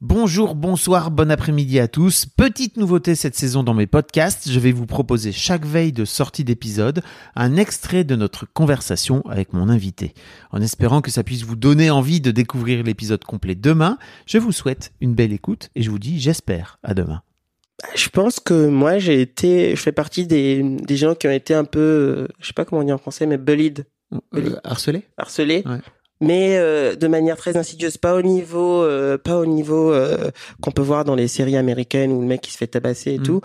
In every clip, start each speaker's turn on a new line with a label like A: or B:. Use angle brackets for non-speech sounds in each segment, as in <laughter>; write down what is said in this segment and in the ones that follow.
A: Bonjour, bonsoir, bon après-midi à tous. Petite nouveauté cette saison dans mes podcasts, je vais vous proposer chaque veille de sortie d'épisode un extrait de notre conversation avec mon invité. En espérant que ça puisse vous donner envie de découvrir l'épisode complet demain, je vous souhaite une belle écoute et je vous dis j'espère à demain.
B: Je pense que moi j'ai été, je fais partie des, des gens qui ont été un peu, euh, je sais pas comment on dit en français, mais bullied,
A: Euh, harcelé
B: harcelés,
A: Ouais.
B: Mais euh, de manière très insidieuse, pas au niveau, euh, pas au niveau euh, qu'on peut voir dans les séries américaines où le mec il se fait tabasser et
A: Mm.
B: tout,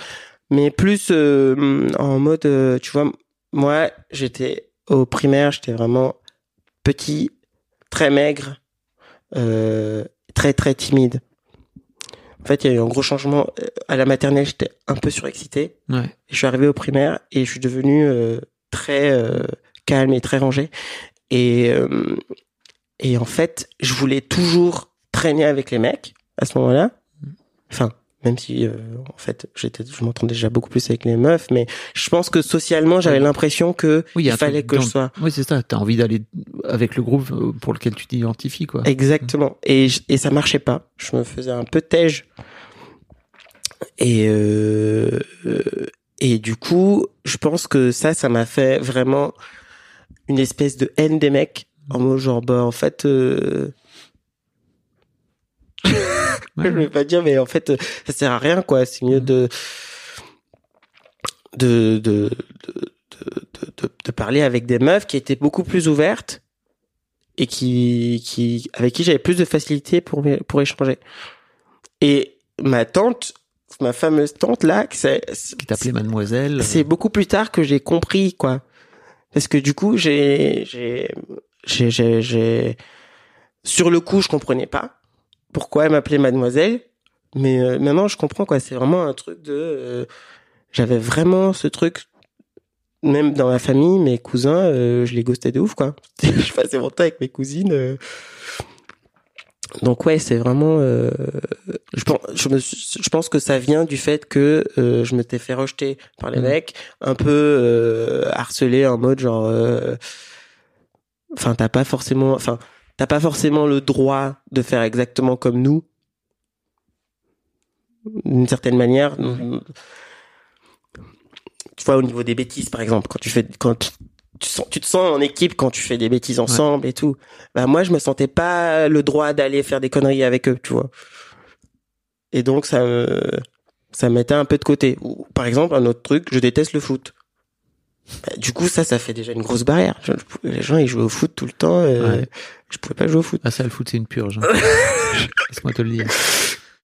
B: mais plus en mode, tu vois, moi j'étais au primaire, j'étais vraiment petit, très maigre, très très timide. En fait, il y a eu un gros changement. À la maternelle, j'étais un peu surexcité.
A: Ouais.
B: Je suis arrivé au primaire et je suis devenu très calme et très rangé. Et euh, et en fait, je voulais toujours traîner avec les mecs à ce moment-là. Enfin, même si euh, en fait, j'étais, je m'entendais déjà beaucoup plus avec les meufs, mais je pense que socialement, j'avais l'impression que
A: Oui, il
B: fallait que je
A: dans-
B: sois
A: Oui, c'est ça, t'as envie d'aller avec le groupe euh, pour lequel tu t'identifies, quoi.
B: Exactement. Et, je- et ça marchait pas. Je me faisais un peu tège. Et, euh, et du coup, je pense que ça, ça m'a fait vraiment une espèce de haine des mecs. En mode genre, bah, en fait, euh,
A: Ouais, <laughs>
B: je vais pas dire, mais en fait, euh, ça sert à rien, quoi. C'est mieux
A: Mhm.
B: de, de, de, de, de, de, de parler avec des meufs qui étaient beaucoup plus ouvertes et qui, qui, avec qui j'avais plus de facilité pour, pour échanger. Et ma tante, ma fameuse tante là, que c'est,
A: Qui t'appelait mademoiselle.
B: c'est beaucoup plus tard que j'ai compris, quoi. Parce que du coup, j'ai, j'ai, j'ai, j'ai, j'ai- sur le coup, je comprenais pas pourquoi elle m'appelait mademoiselle. Mais euh, maintenant, je comprends, quoi. C'est vraiment un truc de, euh, j'avais vraiment ce truc, même dans ma famille, mes cousins, euh, je les ghostais de ouf, quoi. <laughs> je passais mon temps avec mes cousines. euh. Donc ouais, c'est vraiment. euh, je pense, je, me je pense que ça vient du fait que euh, je m'étais fait rejeter par les
A: Mhm.
B: mecs, un peu euh, harcelé en mode genre. Enfin, t'as pas forcément. Enfin, t'as pas forcément le droit de faire exactement comme nous. D'une certaine manière. Tu vois, au niveau des bêtises, par exemple, quand tu fais, quand tu, tu sens, tu te sens en équipe quand tu fais des bêtises ensemble et tout. Bah moi, je me sentais pas le droit d'aller faire des conneries avec eux, tu vois. Et donc ça me, ça me mettait un peu de côté. Par exemple, un autre truc, je déteste le foot. Bah, du coup, ça, ça fait déjà une grosse barrière. Je- les gens, ils jouent au foot tout le temps. euh,
A: Ouais.
B: Je pouvais pas jouer au foot.
A: Ah ça, le foot, c'est une purge. hein. <laughs> Laisse-moi te le dire.